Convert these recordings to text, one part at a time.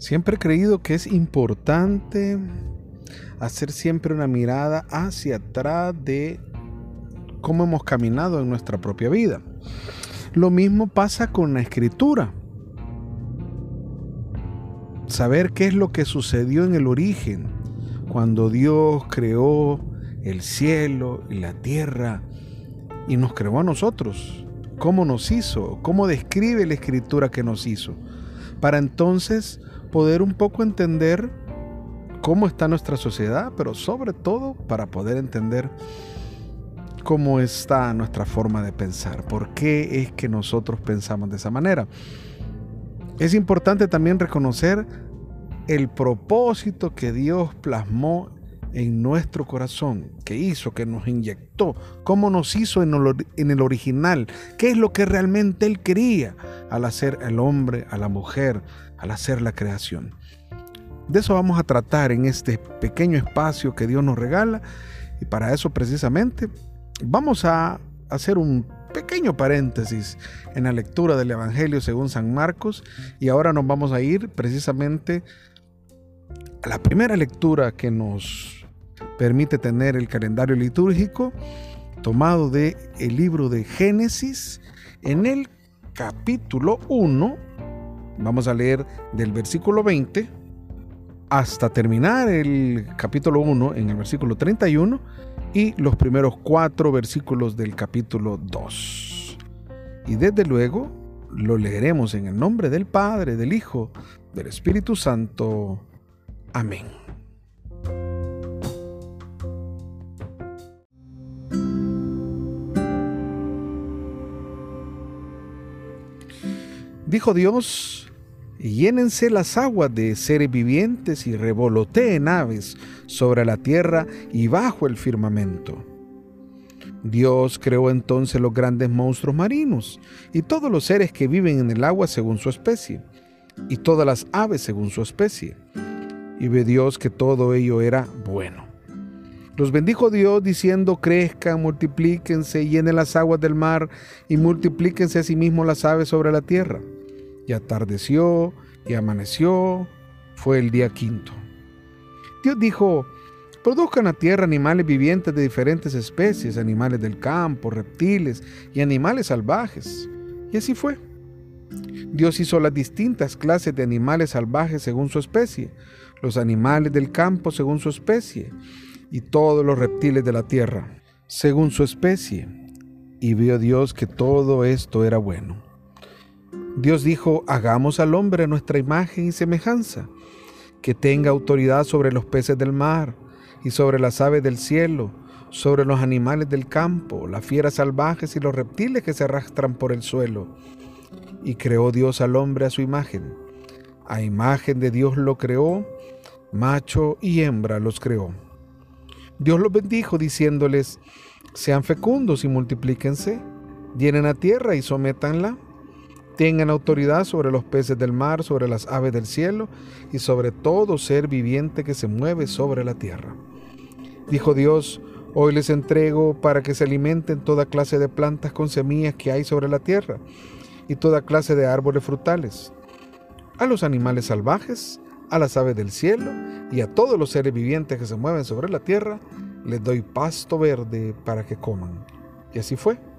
Siempre he creído que es importante hacer siempre una mirada hacia atrás de cómo hemos caminado en nuestra propia vida. Lo mismo pasa con la escritura. Saber qué es lo que sucedió en el origen, cuando Dios creó el cielo y la tierra y nos creó a nosotros. ¿Cómo nos hizo? ¿Cómo describe la escritura que nos hizo? Para entonces poder un poco entender cómo está nuestra sociedad, pero sobre todo para poder entender cómo está nuestra forma de pensar, por qué es que nosotros pensamos de esa manera. Es importante también reconocer el propósito que Dios plasmó en nuestro corazón, que hizo, que nos inyectó, cómo nos hizo en el, original, qué es lo que realmente Él quería al hacer el hombre, a la mujer, al hacer la creación. De eso vamos a tratar en este pequeño espacio que Dios nos regala y para eso precisamente vamos a hacer un pequeño paréntesis en la lectura del Evangelio según San Marcos y ahora nos vamos a ir precisamente a la primera lectura que nos permite tener el calendario litúrgico tomado de el libro de Génesis en el capítulo 1 Vamos a leer del versículo 20 hasta terminar el capítulo 1 en el versículo 31 y los primeros cuatro versículos del capítulo 2. Y desde luego lo leeremos en el nombre del Padre, del Hijo, del Espíritu Santo. Amén. Dijo Dios, llénense las aguas de seres vivientes y revoloteen aves sobre la tierra y bajo el firmamento. Dios creó entonces los grandes monstruos marinos y todos los seres que viven en el agua según su especie, y todas las aves según su especie. Y ve Dios que todo ello era bueno. Los bendijo Dios diciendo, crezcan, multiplíquense, llenen las aguas del mar y multiplíquense a sí mismos las aves sobre la tierra y atardeció y amaneció, fue el día quinto. Dios dijo, produzcan a tierra animales vivientes de diferentes especies, animales del campo, reptiles y animales salvajes. Y así fue. Dios hizo las distintas clases de animales salvajes según su especie, los animales del campo según su especie, y todos los reptiles de la tierra según su especie. Y vio Dios que todo esto era bueno. Dios dijo, hagamos al hombre nuestra imagen y semejanza, que tenga autoridad sobre los peces del mar y sobre las aves del cielo, sobre los animales del campo, las fieras salvajes y los reptiles que se arrastran por el suelo. Y creó Dios al hombre a su imagen. A imagen de Dios lo creó, macho y hembra los creó. Dios los bendijo diciéndoles, sean fecundos y multiplíquense, llenen la tierra y sométanla tengan autoridad sobre los peces del mar, sobre las aves del cielo y sobre todo ser viviente que se mueve sobre la tierra. Dijo Dios, hoy les entrego para que se alimenten toda clase de plantas con semillas que hay sobre la tierra y toda clase de árboles frutales, a los animales salvajes, a las aves del cielo y a todos los seres vivientes que se mueven sobre la tierra, les doy pasto verde para que coman. Y así fue.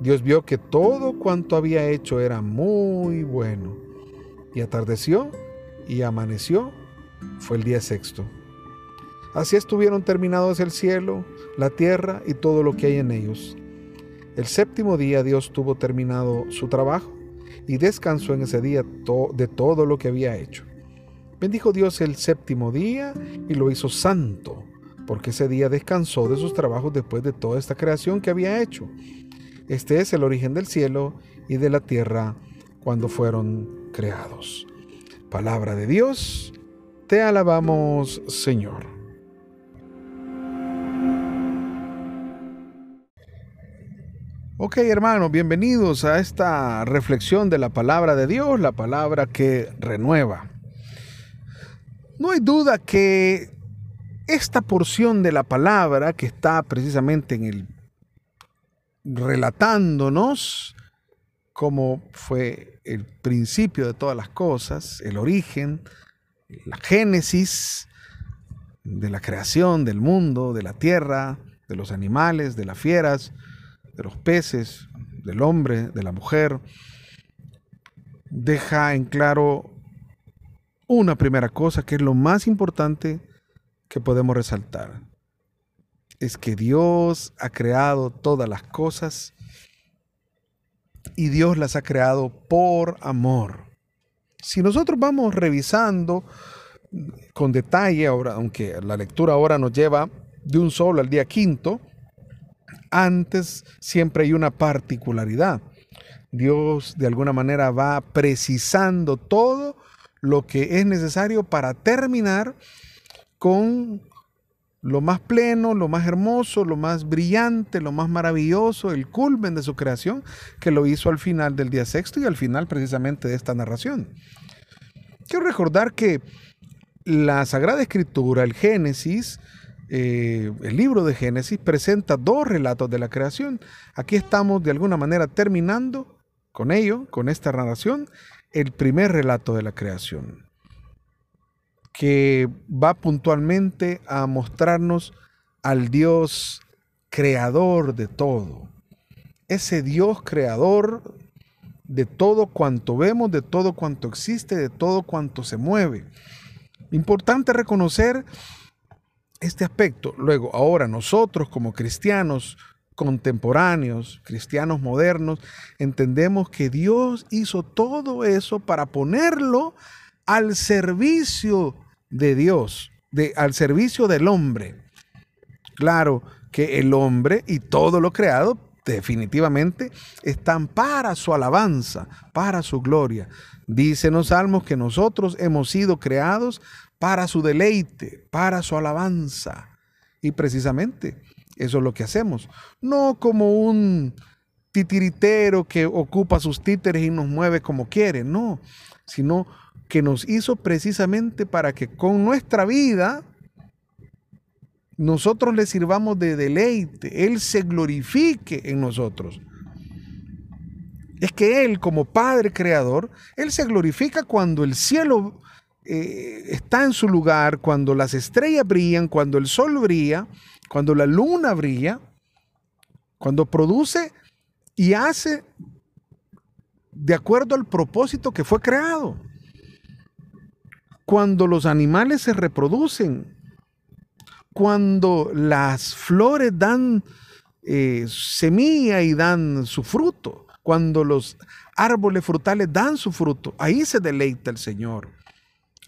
Dios vio que todo cuanto había hecho era muy bueno. Y atardeció y amaneció. Fue el día sexto. Así estuvieron terminados el cielo, la tierra y todo lo que hay en ellos. El séptimo día Dios tuvo terminado su trabajo y descansó en ese día de todo lo que había hecho. Bendijo Dios el séptimo día y lo hizo santo, porque ese día descansó de sus trabajos después de toda esta creación que había hecho. Este es el origen del cielo y de la tierra cuando fueron creados. Palabra de Dios, te alabamos Señor. Ok hermanos, bienvenidos a esta reflexión de la palabra de Dios, la palabra que renueva. No hay duda que esta porción de la palabra que está precisamente en el relatándonos cómo fue el principio de todas las cosas, el origen, la génesis de la creación del mundo, de la tierra, de los animales, de las fieras, de los peces, del hombre, de la mujer, deja en claro una primera cosa que es lo más importante que podemos resaltar. Es que Dios ha creado todas las cosas y Dios las ha creado por amor. Si nosotros vamos revisando con detalle, ahora, aunque la lectura ahora nos lleva de un solo al día quinto, antes siempre hay una particularidad. Dios de alguna manera va precisando todo lo que es necesario para terminar con lo más pleno, lo más hermoso, lo más brillante, lo más maravilloso, el culmen de su creación, que lo hizo al final del día sexto y al final precisamente de esta narración. Quiero recordar que la Sagrada Escritura, el Génesis, eh, el libro de Génesis, presenta dos relatos de la creación. Aquí estamos de alguna manera terminando con ello, con esta narración, el primer relato de la creación que va puntualmente a mostrarnos al Dios creador de todo. Ese Dios creador de todo cuanto vemos, de todo cuanto existe, de todo cuanto se mueve. Importante reconocer este aspecto. Luego, ahora nosotros como cristianos contemporáneos, cristianos modernos, entendemos que Dios hizo todo eso para ponerlo al servicio de Dios, de, al servicio del hombre. Claro que el hombre y todo lo creado definitivamente están para su alabanza, para su gloria. Dicen los salmos que nosotros hemos sido creados para su deleite, para su alabanza. Y precisamente eso es lo que hacemos. No como un titiritero que ocupa sus títeres y nos mueve como quiere, no, sino que nos hizo precisamente para que con nuestra vida nosotros le sirvamos de deleite, Él se glorifique en nosotros. Es que Él como Padre Creador, Él se glorifica cuando el cielo eh, está en su lugar, cuando las estrellas brillan, cuando el sol brilla, cuando la luna brilla, cuando produce y hace de acuerdo al propósito que fue creado cuando los animales se reproducen, cuando las flores dan eh, semilla y dan su fruto, cuando los árboles frutales dan su fruto, ahí se deleita el Señor.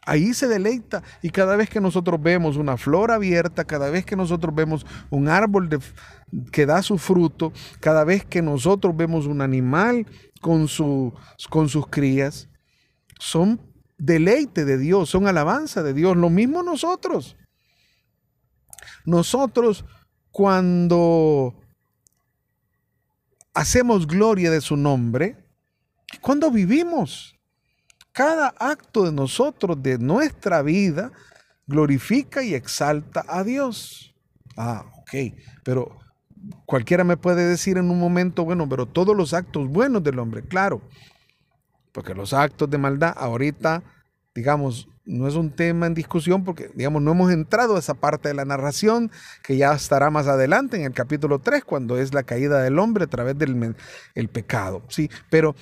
Ahí se deleita y cada vez que nosotros vemos una flor abierta, cada vez que nosotros vemos un árbol que da su fruto, cada vez que nosotros vemos un animal con, con sus crías, son deleite de Dios, son alabanza de Dios. Lo mismo nosotros. Nosotros cuando hacemos gloria de su nombre, cuando vivimos, cada acto de nosotros, de nuestra vida, glorifica y exalta a Dios. Ah, ok, pero cualquiera me puede decir en un momento, bueno, pero todos los actos buenos del hombre, claro, porque los actos de maldad ahorita, digamos, no es un tema en discusión porque, digamos, no hemos entrado a esa parte de la narración que ya estará más adelante en el capítulo 3, cuando es la caída del hombre a través del el pecado, ¿sí? Pero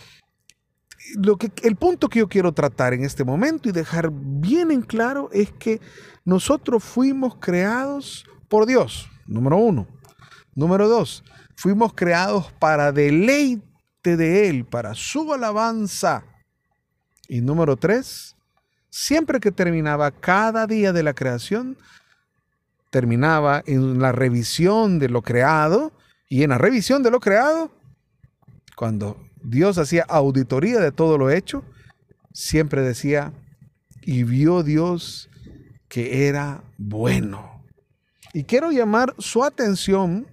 lo que, el punto que yo quiero tratar en este momento y dejar bien en claro es que nosotros fuimos creados por Dios, número uno. Número dos, fuimos creados para deleite de Él, para su alabanza. Y número tres, siempre que terminaba cada día de la creación, terminaba en la revisión de lo creado y en la revisión de lo creado, cuando Dios hacía auditoría de todo lo hecho, siempre decía, y vio Dios que era bueno. Y quiero llamar su atención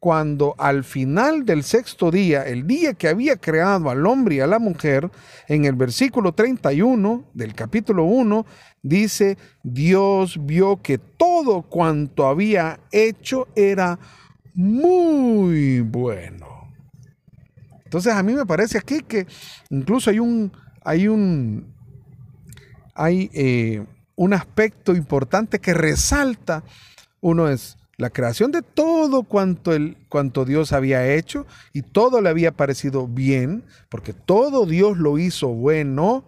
cuando al final del sexto día, el día que había creado al hombre y a la mujer, en el versículo 31 del capítulo 1, dice, Dios vio que todo cuanto había hecho era muy bueno. Entonces a mí me parece aquí que incluso hay un, hay un, hay eh, un aspecto importante que resalta. Uno es la creación de todo cuanto, el, cuanto Dios había hecho y todo le había parecido bien, porque todo Dios lo hizo bueno.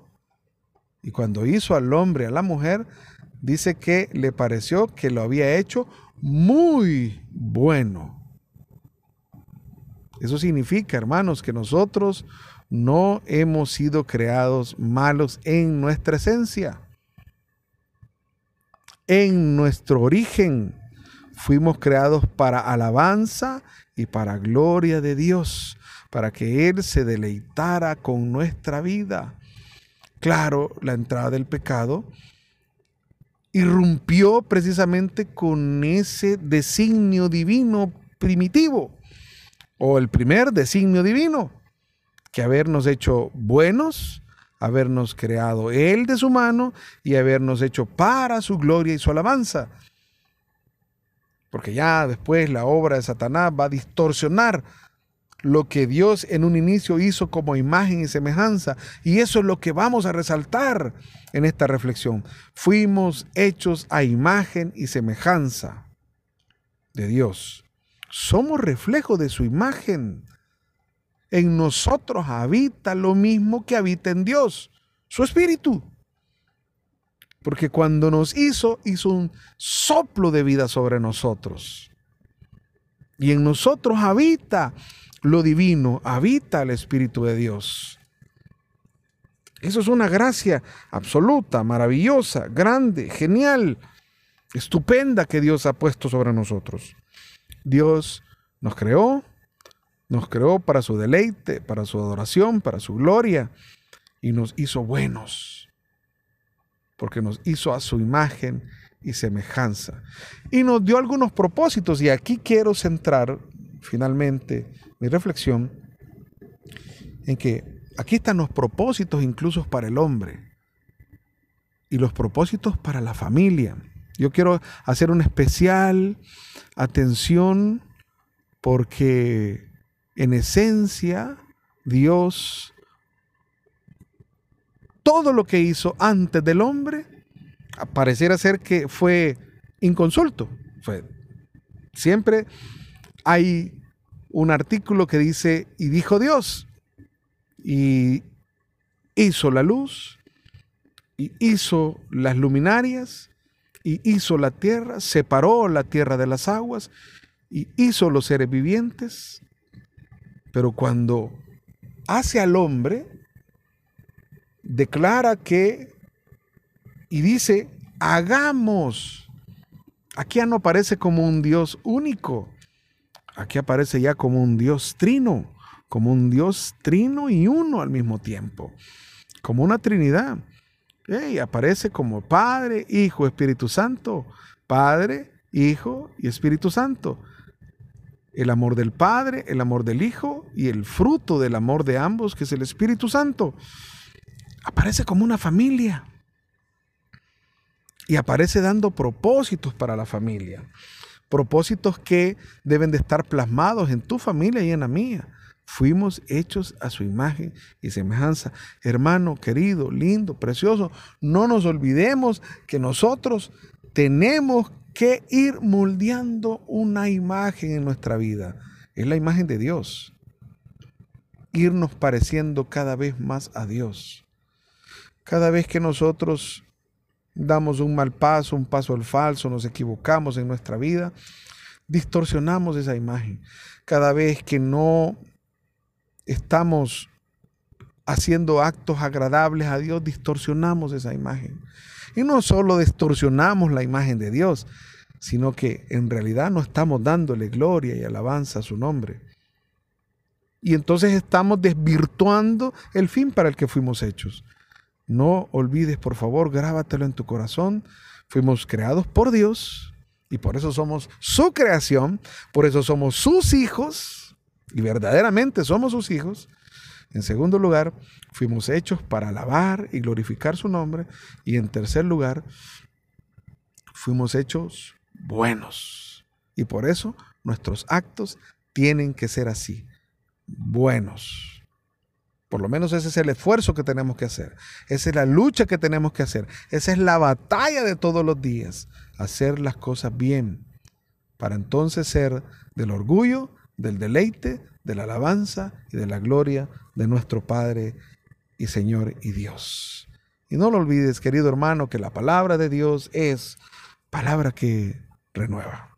Y cuando hizo al hombre, a la mujer, dice que le pareció que lo había hecho muy bueno. Eso significa, hermanos, que nosotros no hemos sido creados malos en nuestra esencia. En nuestro origen fuimos creados para alabanza y para gloria de Dios, para que Él se deleitara con nuestra vida. Claro, la entrada del pecado irrumpió precisamente con ese designio divino primitivo, o el primer designio divino, que habernos hecho buenos, habernos creado Él de su mano y habernos hecho para su gloria y su alabanza. Porque ya después la obra de Satanás va a distorsionar lo que Dios en un inicio hizo como imagen y semejanza. Y eso es lo que vamos a resaltar en esta reflexión. Fuimos hechos a imagen y semejanza de Dios. Somos reflejo de su imagen. En nosotros habita lo mismo que habita en Dios, su espíritu. Porque cuando nos hizo, hizo un soplo de vida sobre nosotros. Y en nosotros habita lo divino, habita el Espíritu de Dios. Eso es una gracia absoluta, maravillosa, grande, genial, estupenda que Dios ha puesto sobre nosotros. Dios nos creó, nos creó para su deleite, para su adoración, para su gloria, y nos hizo buenos, porque nos hizo a su imagen y semejanza. Y nos dio algunos propósitos, y aquí quiero centrar finalmente mi reflexión en que aquí están los propósitos incluso para el hombre y los propósitos para la familia. Yo quiero hacer una especial atención porque en esencia Dios, todo lo que hizo antes del hombre, pareciera ser que fue inconsulto. Fue, siempre hay un artículo que dice, y dijo Dios, y hizo la luz, y hizo las luminarias, y hizo la tierra, separó la tierra de las aguas, y hizo los seres vivientes. Pero cuando hace al hombre, declara que, y dice, hagamos. Aquí ya no aparece como un Dios único, Aquí aparece ya como un Dios trino, como un Dios trino y uno al mismo tiempo, como una Trinidad. Y aparece como Padre, Hijo, Espíritu Santo, Padre, Hijo y Espíritu Santo. El amor del Padre, el amor del Hijo y el fruto del amor de ambos, que es el Espíritu Santo. Aparece como una familia. Y aparece dando propósitos para la familia propósitos que deben de estar plasmados en tu familia y en la mía. Fuimos hechos a su imagen y semejanza. Hermano, querido, lindo, precioso, no nos olvidemos que nosotros tenemos que ir moldeando una imagen en nuestra vida. Es la imagen de Dios. Irnos pareciendo cada vez más a Dios. Cada vez que nosotros damos un mal paso, un paso al falso, nos equivocamos en nuestra vida, distorsionamos esa imagen. Cada vez que no estamos haciendo actos agradables a Dios, distorsionamos esa imagen. Y no solo distorsionamos la imagen de Dios, sino que en realidad no estamos dándole gloria y alabanza a su nombre. Y entonces estamos desvirtuando el fin para el que fuimos hechos. No olvides, por favor, grábatelo en tu corazón. Fuimos creados por Dios y por eso somos su creación, por eso somos sus hijos y verdaderamente somos sus hijos. En segundo lugar, fuimos hechos para alabar y glorificar su nombre. Y en tercer lugar, fuimos hechos buenos. Y por eso nuestros actos tienen que ser así, buenos. Por lo menos ese es el esfuerzo que tenemos que hacer. Esa es la lucha que tenemos que hacer. Esa es la batalla de todos los días. Hacer las cosas bien. Para entonces ser del orgullo, del deleite, de la alabanza y de la gloria de nuestro Padre y Señor y Dios. Y no lo olvides, querido hermano, que la palabra de Dios es palabra que renueva.